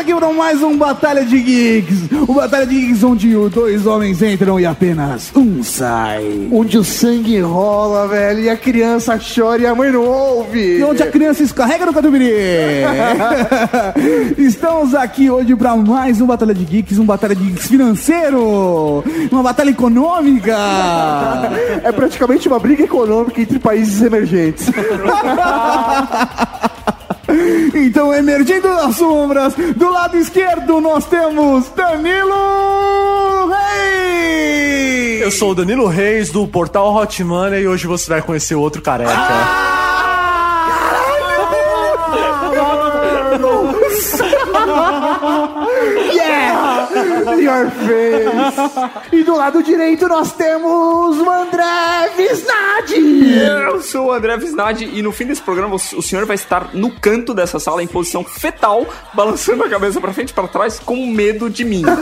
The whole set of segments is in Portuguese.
aqui para mais um Batalha de Geeks. O Batalha de Geeks onde dois homens entram e apenas um sai. Onde o sangue rola, velho, e a criança chora e a mãe não ouve. E onde a criança escorrega no catupiry. Estamos aqui hoje para mais um Batalha de Geeks, um Batalha de Geeks financeiro, uma batalha econômica. É praticamente uma briga econômica entre países emergentes. Então, emergindo das sombras, do lado esquerdo nós temos Danilo Reis! Eu sou o Danilo Reis do portal Hot Money e hoje você vai conhecer outro careca. yeah! Your face! E do lado direito nós temos o André Visnadi! Eu sou o André Visnadi e no fim desse programa o senhor vai estar no canto dessa sala em posição fetal, balançando a cabeça pra frente e pra trás com medo de mim.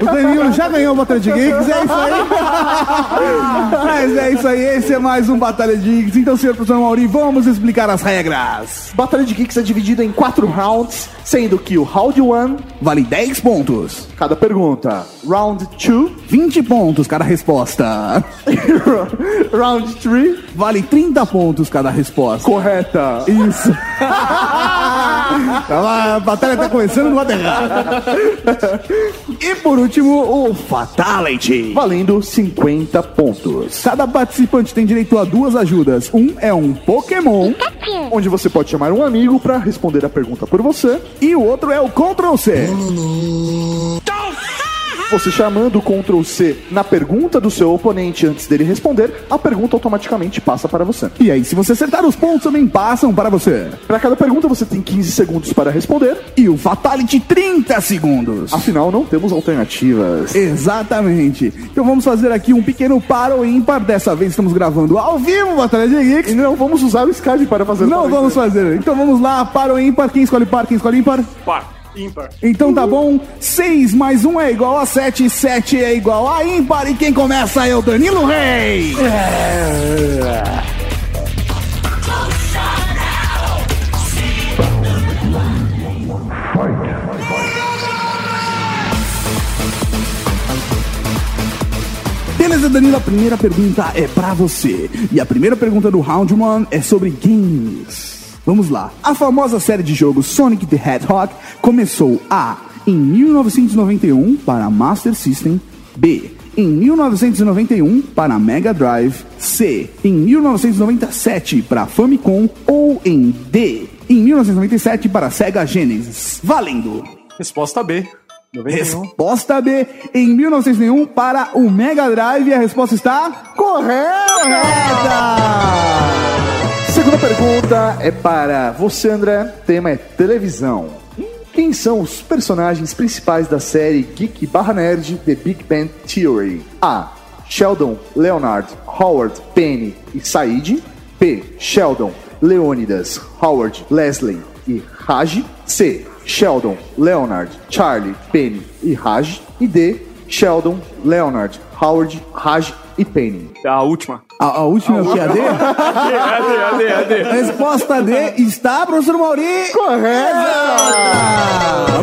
O Danilo já ganhou o Batalha de Geeks, é isso aí. Mas é isso aí, esse é mais um Batalha de Geeks. Então, senhor professor Mauri, vamos explicar as regras. Batalha de Geeks é dividida em quatro rounds, sendo que o round 1, Vale 10 pontos, cada pergunta. Round 2, 20 pontos cada resposta. round 3, Vale 30 pontos cada resposta. correta. Isso. a batalha tá começando no lado errado. E por último, o Fatality. Valendo 50 pontos. Cada participante tem direito a duas ajudas. Um é um Pokémon Onde você pode chamar um amigo pra responder a pergunta por você. e o outro é o Ctrl C. Você chamando o Ctrl C na pergunta do seu oponente antes dele responder, a pergunta automaticamente passa para você. E aí, se você acertar, os pontos também passam para você. Para cada pergunta você tem 15 segundos para responder. E o Fatality 30 segundos. Afinal, não temos alternativas. Exatamente. Então vamos fazer aqui um pequeno par ou ímpar. Dessa vez estamos gravando ao vivo Batalha de E Geeks. não vamos usar o Skype para fazer Não vamos fazer. Então vamos lá, par ou ímpar. Quem escolhe par, quem escolhe ímpar? Par, ímpar. Então tá bom. 6 mais 1 é igual a 7, 7 é igual a ímpar. E quem começa é o Danilo Reis. Beleza, Danilo, a primeira pergunta é pra você. E a primeira pergunta do Round 1 é sobre games. Vamos lá. A famosa série de jogos Sonic the Hedgehog começou A. Em 1991 para Master System. B. Em 1991 para Mega Drive. C. Em 1997 para Famicom. Ou em D. Em 1997 para Sega Genesis. Valendo! Resposta B. 91. Resposta B em 1901 para o Mega Drive. A resposta está correta! Segunda pergunta é para você, André. Tema é televisão. Quem são os personagens principais da série Geek barra Nerd The Big Bang Theory? A. Sheldon, Leonard, Howard, Penny e Said. B. Sheldon, Leonidas, Howard, Leslie e Raj. C. Sheldon, Leonard, Charlie, Penny e Raj. E D. Sheldon, Leonard, Howard, Raj e Penny. A última. A, a última é o que? A D? Cadê, cadê, cadê? Resposta D está, professor Mauri. Correta!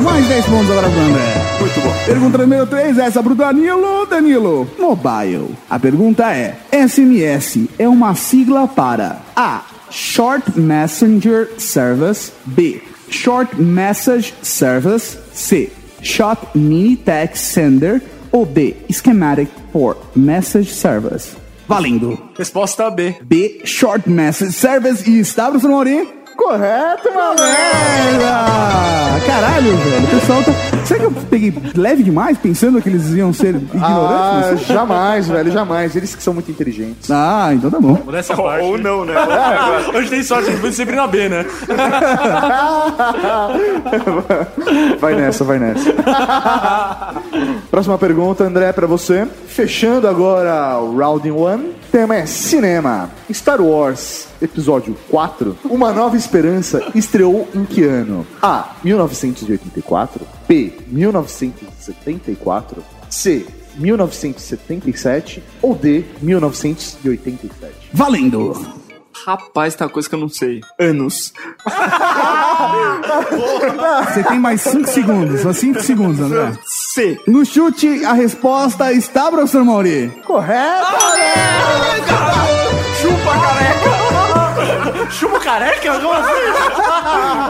Mais 10 pontos agora pro André. Muito bom. Pergunta número 3, essa pro Danilo. Danilo, mobile. A pergunta é: SMS é uma sigla para A. Short Messenger Service. B. Short Message Service. C. Short Mini Text Sender. Ou D. Schematic for Message Service. Valendo. Resposta B. B. Short Message Service. E está, professor Mauri? Correto, meu Merda! Caralho, velho. O pessoal tá. Será que eu peguei leve demais pensando que eles iam ser Ah, ignorantes? jamais, velho, jamais. Eles que são muito inteligentes. Ah, então tá bom. Nessa parte. Ou não, né? Hoje tem sorte, a gente vai sempre na B, né? Vai nessa, vai nessa. Próxima pergunta, André, pra você. Fechando agora o Round 1. Tema é cinema. Star Wars, episódio 4. Uma Nova Esperança estreou em que ano? A. 1984. B. 1974. C. 1977 ou D, 1987? Valendo! Rapaz, tem uma coisa que eu não sei. Anos. Você tem mais 5 segundos, só 5 segundos, André. C. No chute, a resposta está, professor Mauri. Correto! Chupa Chupa careca? Como assim?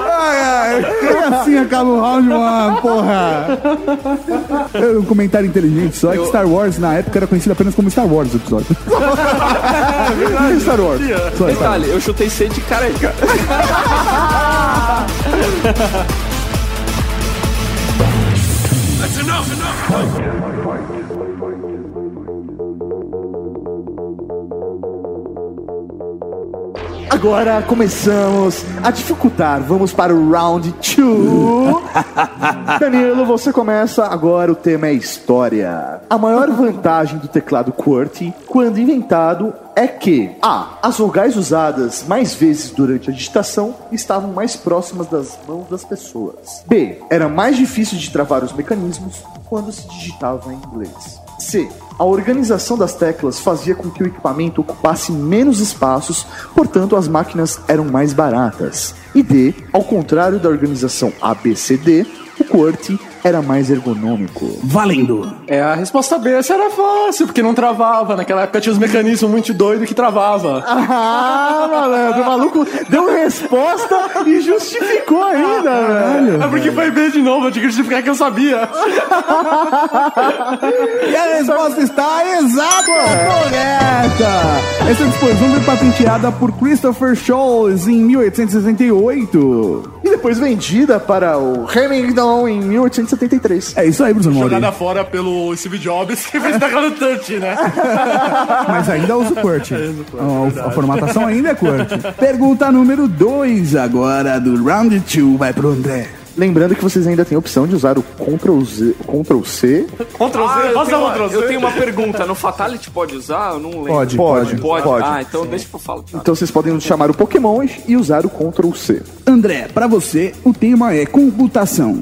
Ai, ai, e assim acaba o round, mano, porra. Um comentário inteligente só é que Star Wars na época era conhecido apenas como Star Wars o episódio. Star Wars. Só Star Wars. Detalhe, eu chutei C de careca. Agora começamos a dificultar. Vamos para o round 2. Danilo, você começa. Agora o tema é história. A maior vantagem do teclado QWERTY, quando inventado, é que A. As vogais usadas mais vezes durante a digitação estavam mais próximas das mãos das pessoas. B. Era mais difícil de travar os mecanismos quando se digitava em inglês. C. A organização das teclas fazia com que o equipamento ocupasse menos espaços, portanto as máquinas eram mais baratas. E D. Ao contrário da organização ABCD, o QWERTY era mais ergonômico. Valendo. É, a resposta B, essa era fácil, porque não travava. Naquela época tinha os mecanismos muito doidos que travava. Ah, malandro, o maluco deu resposta e justificou ainda, velho. É porque foi B de novo, eu tinha que justificar que eu sabia. E a resposta está exata, correta. Essa disposição foi patenteada por Christopher Scholz em 1868. Depois vendida para o Remington em 1873. É isso aí, Mauri. Jogada fora pelo Steve Jobs, que fez teclado touch, né? Mas ainda usa o QWERTY. a, a formatação ainda é QWERTY. Pergunta número 2 agora do Round 2 vai pro André. Lembrando que vocês ainda têm a opção de usar o Ctrl, Z, Ctrl C. Ctrl Ah, Z, tenho uma, Ctrl Z. eu tenho uma pergunta. No Fatality pode usar? Eu não lembro. Pode, Pode, Pode? pode. Ah, então deixa eu falar. Então vocês podem chamar o Pokémon e usar o Ctrl C. André, para você, o tema é computação.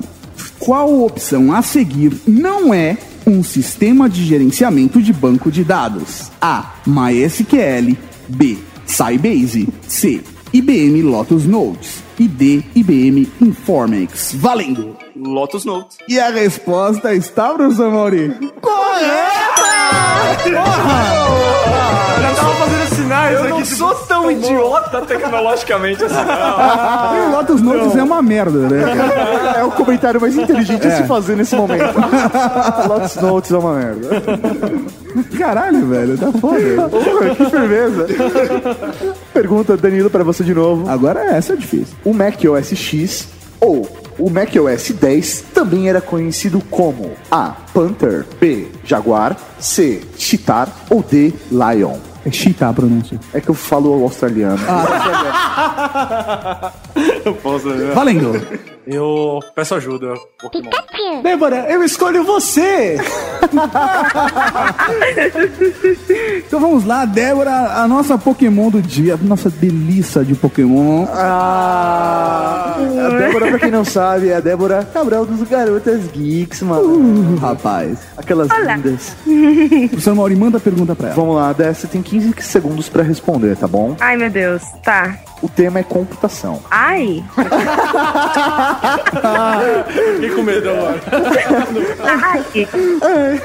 Qual opção a seguir não é um sistema de gerenciamento de banco de dados? A. MySQL. B. Sybase. C. IBM Lotus Notes. E D. IBM Informix. Valendo! Lotus Notes. E a resposta está, professor Mauri? Tava fazendo sinais Eu aqui. não tipo, sou tão idiota tecnologicamente assim, não. O Lotus Notes é uma merda, né? cara? É o comentário mais inteligente a se fazer nesse momento. Lotus Notes é uma merda. Caralho, velho, tá foda. Porra, que firmeza. Pergunta, Danilo, para você de novo. Agora essa é difícil. O Mac OS X ou o Mac OS 10 também era conhecido como A. Panther, B. Jaguar, C. Cheetah ou D. Lion. É cheetah a pronúncia. É que eu falo australiano. Valendo! Eu peço ajuda, Pokémon. Débora, eu escolho você! então vamos lá, Débora, a nossa Pokémon do dia, a nossa delícia de Pokémon. Ah, a Débora, pra quem não sabe, é a Débora Cabral dos Garotas Geeks, mano. Uh, rapaz. Aquelas lindas. Professor Mauri, manda a pergunta pra ela. Vamos lá, Dé, você tem 15 segundos pra responder, tá bom? Ai, meu Deus. Tá. O tema é computação. Ai. Fiquei com medo agora. Ai.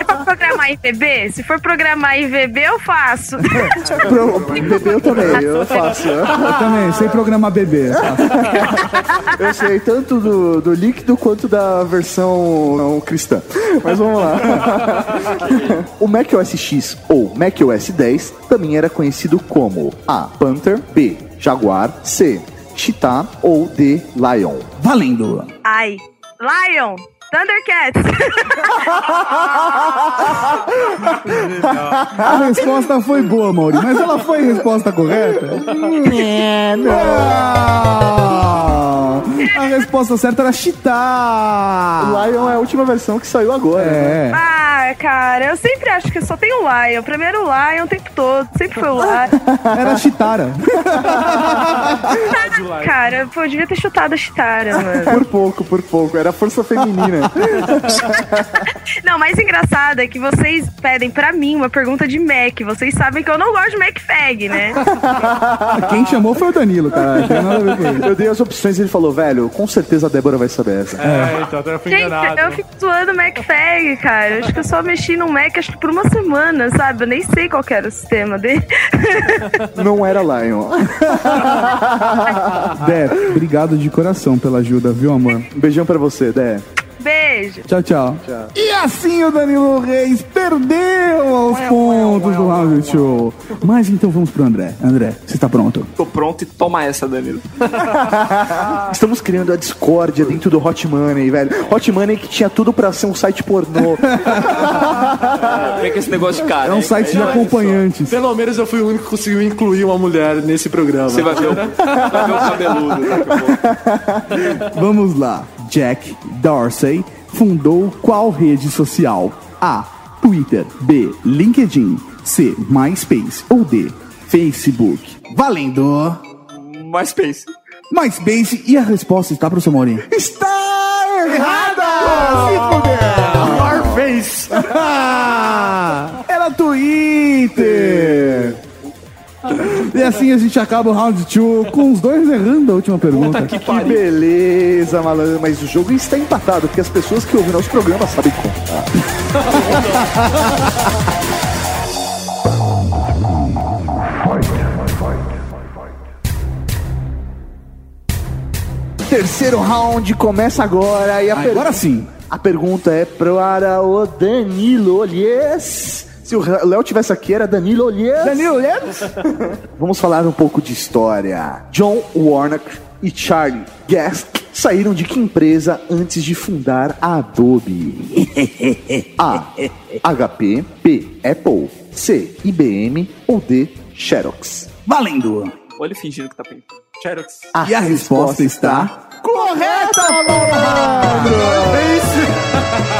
É pra programar em VB? Se for programar em VB, eu faço. Pro, bebê eu também, eu faço. Eu também, sei programar bebê. Eu sei tanto do, do líquido quanto da versão não cristã. Mas vamos lá. O Mac OS X ou Mac OS 10 também era conhecido como A. Panther, B. Jaguar, C. Cheetah ou D. Lion. Valendo! Ai. Lion. Thundercats. A resposta foi boa, Mauri, mas ela foi a resposta correta? É, não. A resposta certa era Cheetah. Lion é a última versão que saiu agora. né? É. Ah, cara, eu sempre acho que só tem o Lion. Primeiro o Lion o tempo todo. Sempre foi o Lion. Era Chitara. cara, pô, eu devia ter chutado a Chitara, mano. Por pouco, por pouco. Era a força feminina. Não, mais engraçado é que vocês pedem pra mim uma pergunta de Mac. Vocês sabem que eu não gosto de MacFag, né? Quem chamou foi o Danilo, cara. A. Eu dei as opções e ele falou, velho, com certeza a Débora vai saber essa. É, então até eu fui Gente, enganado. eu fico zoando MacFag, cara. Eu acho que eu só mexi no Mac acho que por uma semana, sabe? Eu nem sei qual que era o sistema dele. Não era Lion. Dé, obrigado de coração pela ajuda, viu, amor? Um beijão pra você, Dé. Beijo. Tchau, tchau. E assim o Danilo Reis perdeu os pontos do round show. Mas então vamos pro André. André, você tá pronto? Tô pronto e toma essa, Danilo. Estamos criando a discórdia dentro do Hot Money, velho. Hot Money que tinha tudo pra ser um site pornô. Vem com esse negócio de cara. É um site de acompanhantes. Pelo menos eu fui o único que conseguiu incluir uma mulher nesse programa. Você vai ver o, vai ver o cabeludo pouco. Vamos lá. Jack Dorsey fundou qual rede social? A. Twitter. B. LinkedIn. C. MySpace. Ou D. Facebook. Valendo! MySpace. MySpace e a resposta está pro seu Maurinho. Está errada! Se fuder! Warface! Era Twitter! E assim a gente acaba o round 2 com os dois errando a última pergunta. que beleza, malandro. Mas o jogo está empatado, porque as pessoas que ouvem nosso programa sabem contar. Terceiro round começa agora e a, per- Agora sim. a pergunta é para o Danilo Olhes. Se o Léo tivesse aqui, era Danilo Olhes. Danilo, Vamos falar um pouco de história. John Warnock e Charlie Guest saíram de que empresa antes de fundar a Adobe? A. HP. B. Apple. C. IBM. Ou D. Xerox. Valendo! Olha ele fingindo que tá pensando. Xerox. E a resposta está correta, malandro!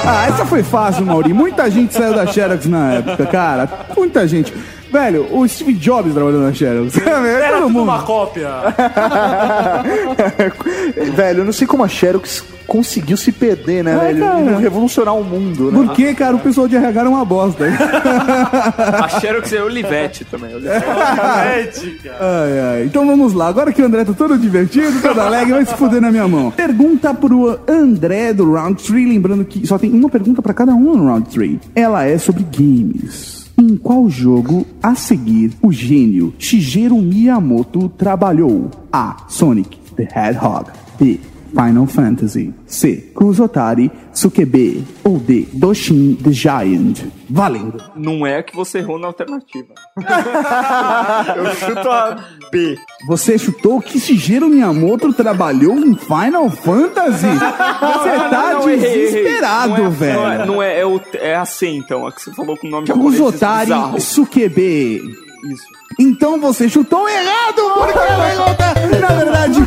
Ah, essa foi fácil, Mauri. Muita gente saiu da Xerox na época, cara. Muita gente. Velho, o Steve Jobs trabalhou na Xerox. Era Todo tudo mundo. uma cópia. Velho, eu não sei como a Xerox conseguiu se perder, né, velho? cara. Revolucionar o mundo, né? Porque, cara, o pessoal de RH era uma bosta. A Xerox é Olivetti também. Olivetti. Cara. Ai, ai. Então vamos lá. Agora que o André tá todo divertido, todo alegre, vai se fuder na minha mão. Pergunta pro André do Round 3. Lembrando que só tem uma pergunta pra cada um no Round 3. Ela é sobre games. Em qual jogo a seguir o gênio Shigeru Miyamoto trabalhou? A. Sonic the Hedgehog. B. Final Fantasy. C. Kusotari Sukebe. Ou D. Doshin the Giant. Valendo. Não é que você errou na alternativa. Eu chuto a B. Você chutou que Shigeru Miyamoto trabalhou em Final Fantasy? Você tá Não, errei, errei. desesperado, Não é- velho. Não é, não é, é, o, é a C, então. A que você falou com o nome japonês Kusotari bizarro. Isso. Então você chutou errado, porque pergunta, na verdade,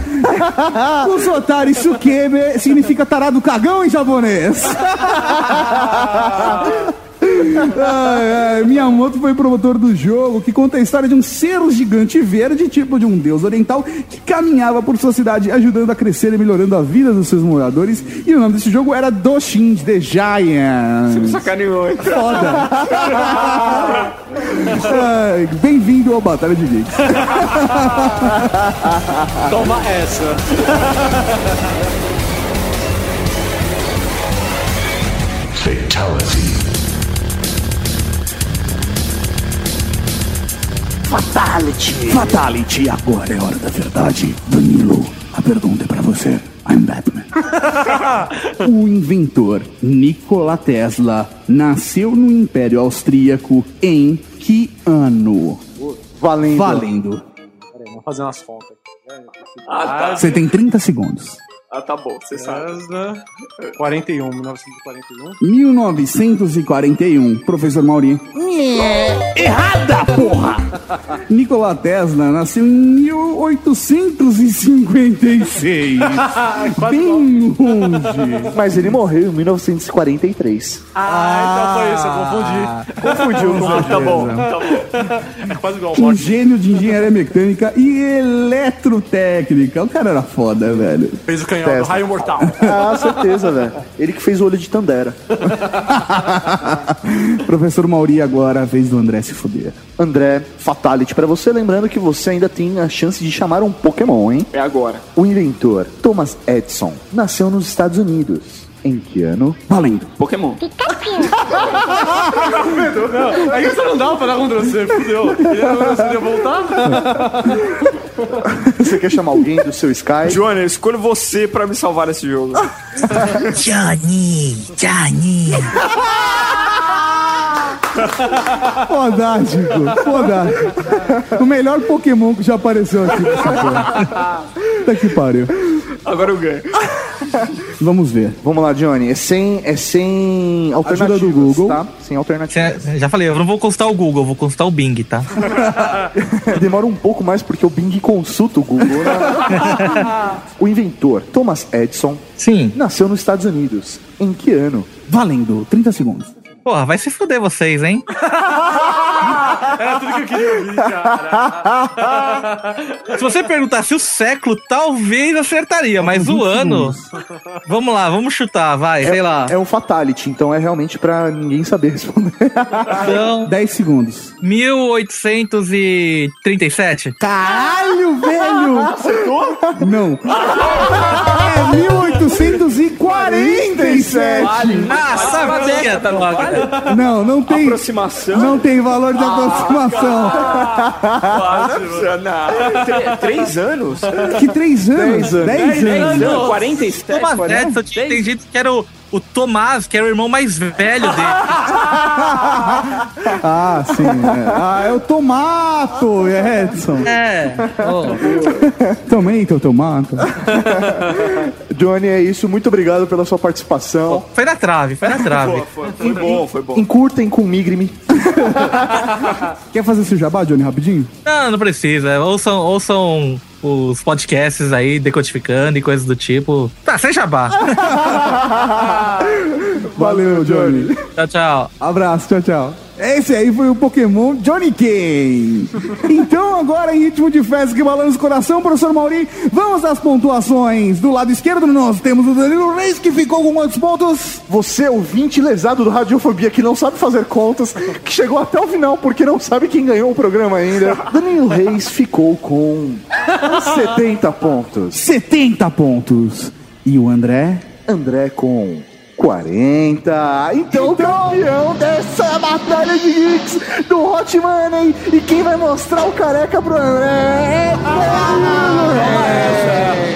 Kusotari Sukebe significa tarado cagão em japonês. Ai, ai, Miyamoto foi promotor do jogo que conta a história de um ser gigante verde, tipo de um deus oriental, que caminhava por sua cidade ajudando a crescer e melhorando a vida dos seus moradores. E o nome desse jogo era Doshin the Giant. Sacaneou, hein? Foda! Ai, Bem-vindo ao Batalha de Geeks. Toma essa. Fatality, agora é hora da verdade. Danilo, a pergunta é pra você. I'm Batman. o inventor Nikola Tesla nasceu no Império Austríaco em que ano? Valendo. Valendo. Peraí, vamos fazer umas contas aqui. Ah, tá. Você tem 30 segundos. Ah, tá bom, você sabe. Tesla, 41, 1941. 1941. Professor Mauri. Errada, porra! Nikola Tesla nasceu em 1856. Bem longe. Mas ele morreu em 1943. Ah, então foi isso, eu confundi. Confundiu, confundiu. Tá bom, tá bom. É quase igual a Um gênio de engenharia mecânica e eletrotécnica. O cara era foda, velho. Fez o canhão do Tesla. raio mortal. Ah, certeza, velho. Ele que fez o olho de Tandera. Professor Mauri, agora a vez do André se fuder. André, Fatality pra você, lembrando que você ainda tem a chance de chamar um Pokémon, hein? É agora. O inventor Thomas Edison nasceu nos Estados Unidos. Em que ano? Valendo. Pokémon. Aí você não dá pra dar contra você, fudeu. Ele Você ia voltar? Você quer chamar alguém do seu Sky? Johnny, eu escolho você pra me salvar nesse jogo. Johnny, Johnny. Fodástico, fodástico. O melhor Pokémon que já apareceu aqui nessa porra. Puta que pariu. Agora eu ganho. Vamos ver. Vamos lá, Johnny. É sem, é sem alternativas, do Google. tá? Sem alternativas. Cê- Já falei, eu não vou consultar o Google, eu vou consultar o Bing, tá? Demora um pouco mais porque o Bing consulta o Google, né? o inventor Thomas Edison Sim. nasceu nos Estados Unidos. Em que ano? Valendo. 30 segundos. Porra, vai se fuder vocês, hein? Era tudo que eu queria ouvir, cara. Se você perguntasse o século, talvez acertaria, mas o ano. Vamos lá, vamos chutar, vai, sei lá. É um fatality, então é realmente pra ninguém saber responder. Então, 10 segundos. 1837? Caralho, velho! Acertou? Não. É 1847. Ah, sabia, droga. Não, não tem. Aproximação? Não tem valor de aproximação. Tre- Três anos? Que três anos? Dez anos. Dez anos. Não, 47. Thomas 40? Edison tinha entendido que era o, o Tomás, que era o irmão mais velho dele. Ah, sim. é. Ah, é o tomato, Edson. É. Ô, Também teu tomato. Johnny, é isso. Muito obrigado pela sua participação. foi na trave, foi na trave. Foi, foi bom, foi bom. Encurtem com Migrime. Quer fazer seu jabá, Johnny, rapidinho? Não, não precisa. Ouçam, ouçam os podcasts aí, decodificando e coisas do tipo. Tá, sem jabá. Valeu, Johnny. Tchau, tchau. Abraço, tchau, tchau. Esse aí foi o Pokémon Johnny Kane. Então, agora em ritmo de festa que balança o coração, professor Mauri, vamos às pontuações. Do lado esquerdo nós temos o Danilo Reis, que ficou com quantos pontos? Você, ouvinte lesado do Radiofobia, que não sabe fazer contas, que chegou até o final porque não sabe quem ganhou o programa ainda. Danilo Reis ficou com 70 pontos. 70 pontos. E o André? André com 40. Então, o campeão dessa batalha de geeks do Hot Money. E quem vai mostrar o careca pro André é.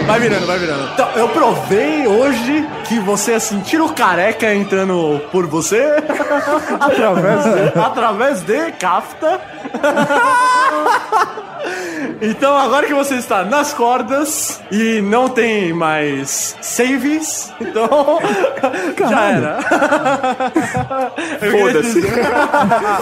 Vai virando, vai virando. Então, eu provei hoje que você ia sentir o careca entrando por você através de, através de Kafta. Então, agora que você está nas cordas e não tem mais saves, então já era. Foda-se. dizer-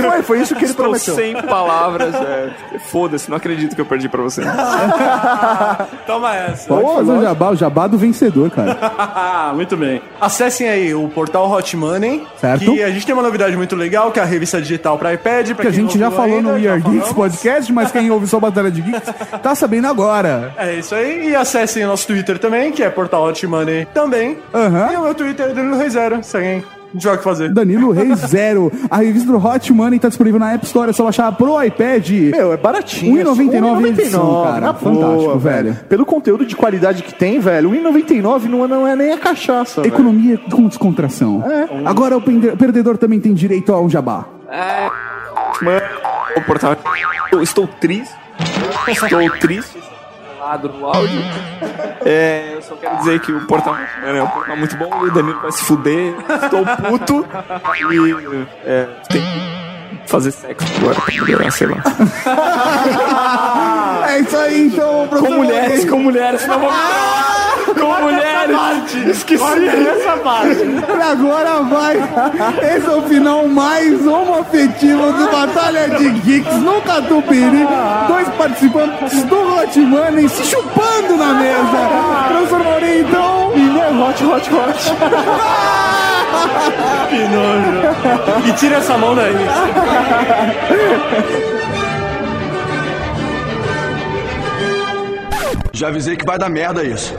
Foi, foi isso que ele Estou prometeu. sem palavras. É. Foda-se, não acredito que eu perdi pra você. Toma essa. Pode fazer o jabá, o jabá do vencedor, cara. Muito bem. Acessem aí o portal Hot Money. Certo. Que a gente tem uma novidade muito legal, que é a revista digital para iPad. Que a gente já falou no We Are Geeks Podcast, mas quem ouve só Batalha de Geeks tá sabendo agora. É isso aí. E acessem o nosso Twitter também, que é portal Hot Money também. Aham. E o meu Twitter é Danilo Rei Zero. Se alguém tiver o que fazer. Danilo Reis Zero. A revista do Hot Money tá disponível na App Store, é só baixar pro iPad. Meu, é baratinho. 1,99 edição, cara. na Fantástico, boa, velho. Pelo conteúdo de qualidade que tem, velho, 1,99 não, é- não é nem a cachaça, velho. Economia com descontração. Agora o perdedor também tem direito a um jabá. Mano, o portal. Eu estou triste. Estou triste. Lado no áudio. É, eu só quero dizer que o portal é um portal muito bom e o Danilo vai se fuder. Estou puto. E é, tem que fazer sexo agora pra melhorar, sei lá. É isso aí, então, Com mulheres, com mulheres, não vou. Com mulheres. Esqueci essa parte. E agora vai. Esse é o final mais homoafetivo do Batalha de Geeks no Catupiry. Dois participantes do Hot Money se chupando na mesa. Transformaria então. Menino, hot, hot, hot. que nojo. E tira essa mão daí. Já avisei que vai dar merda isso.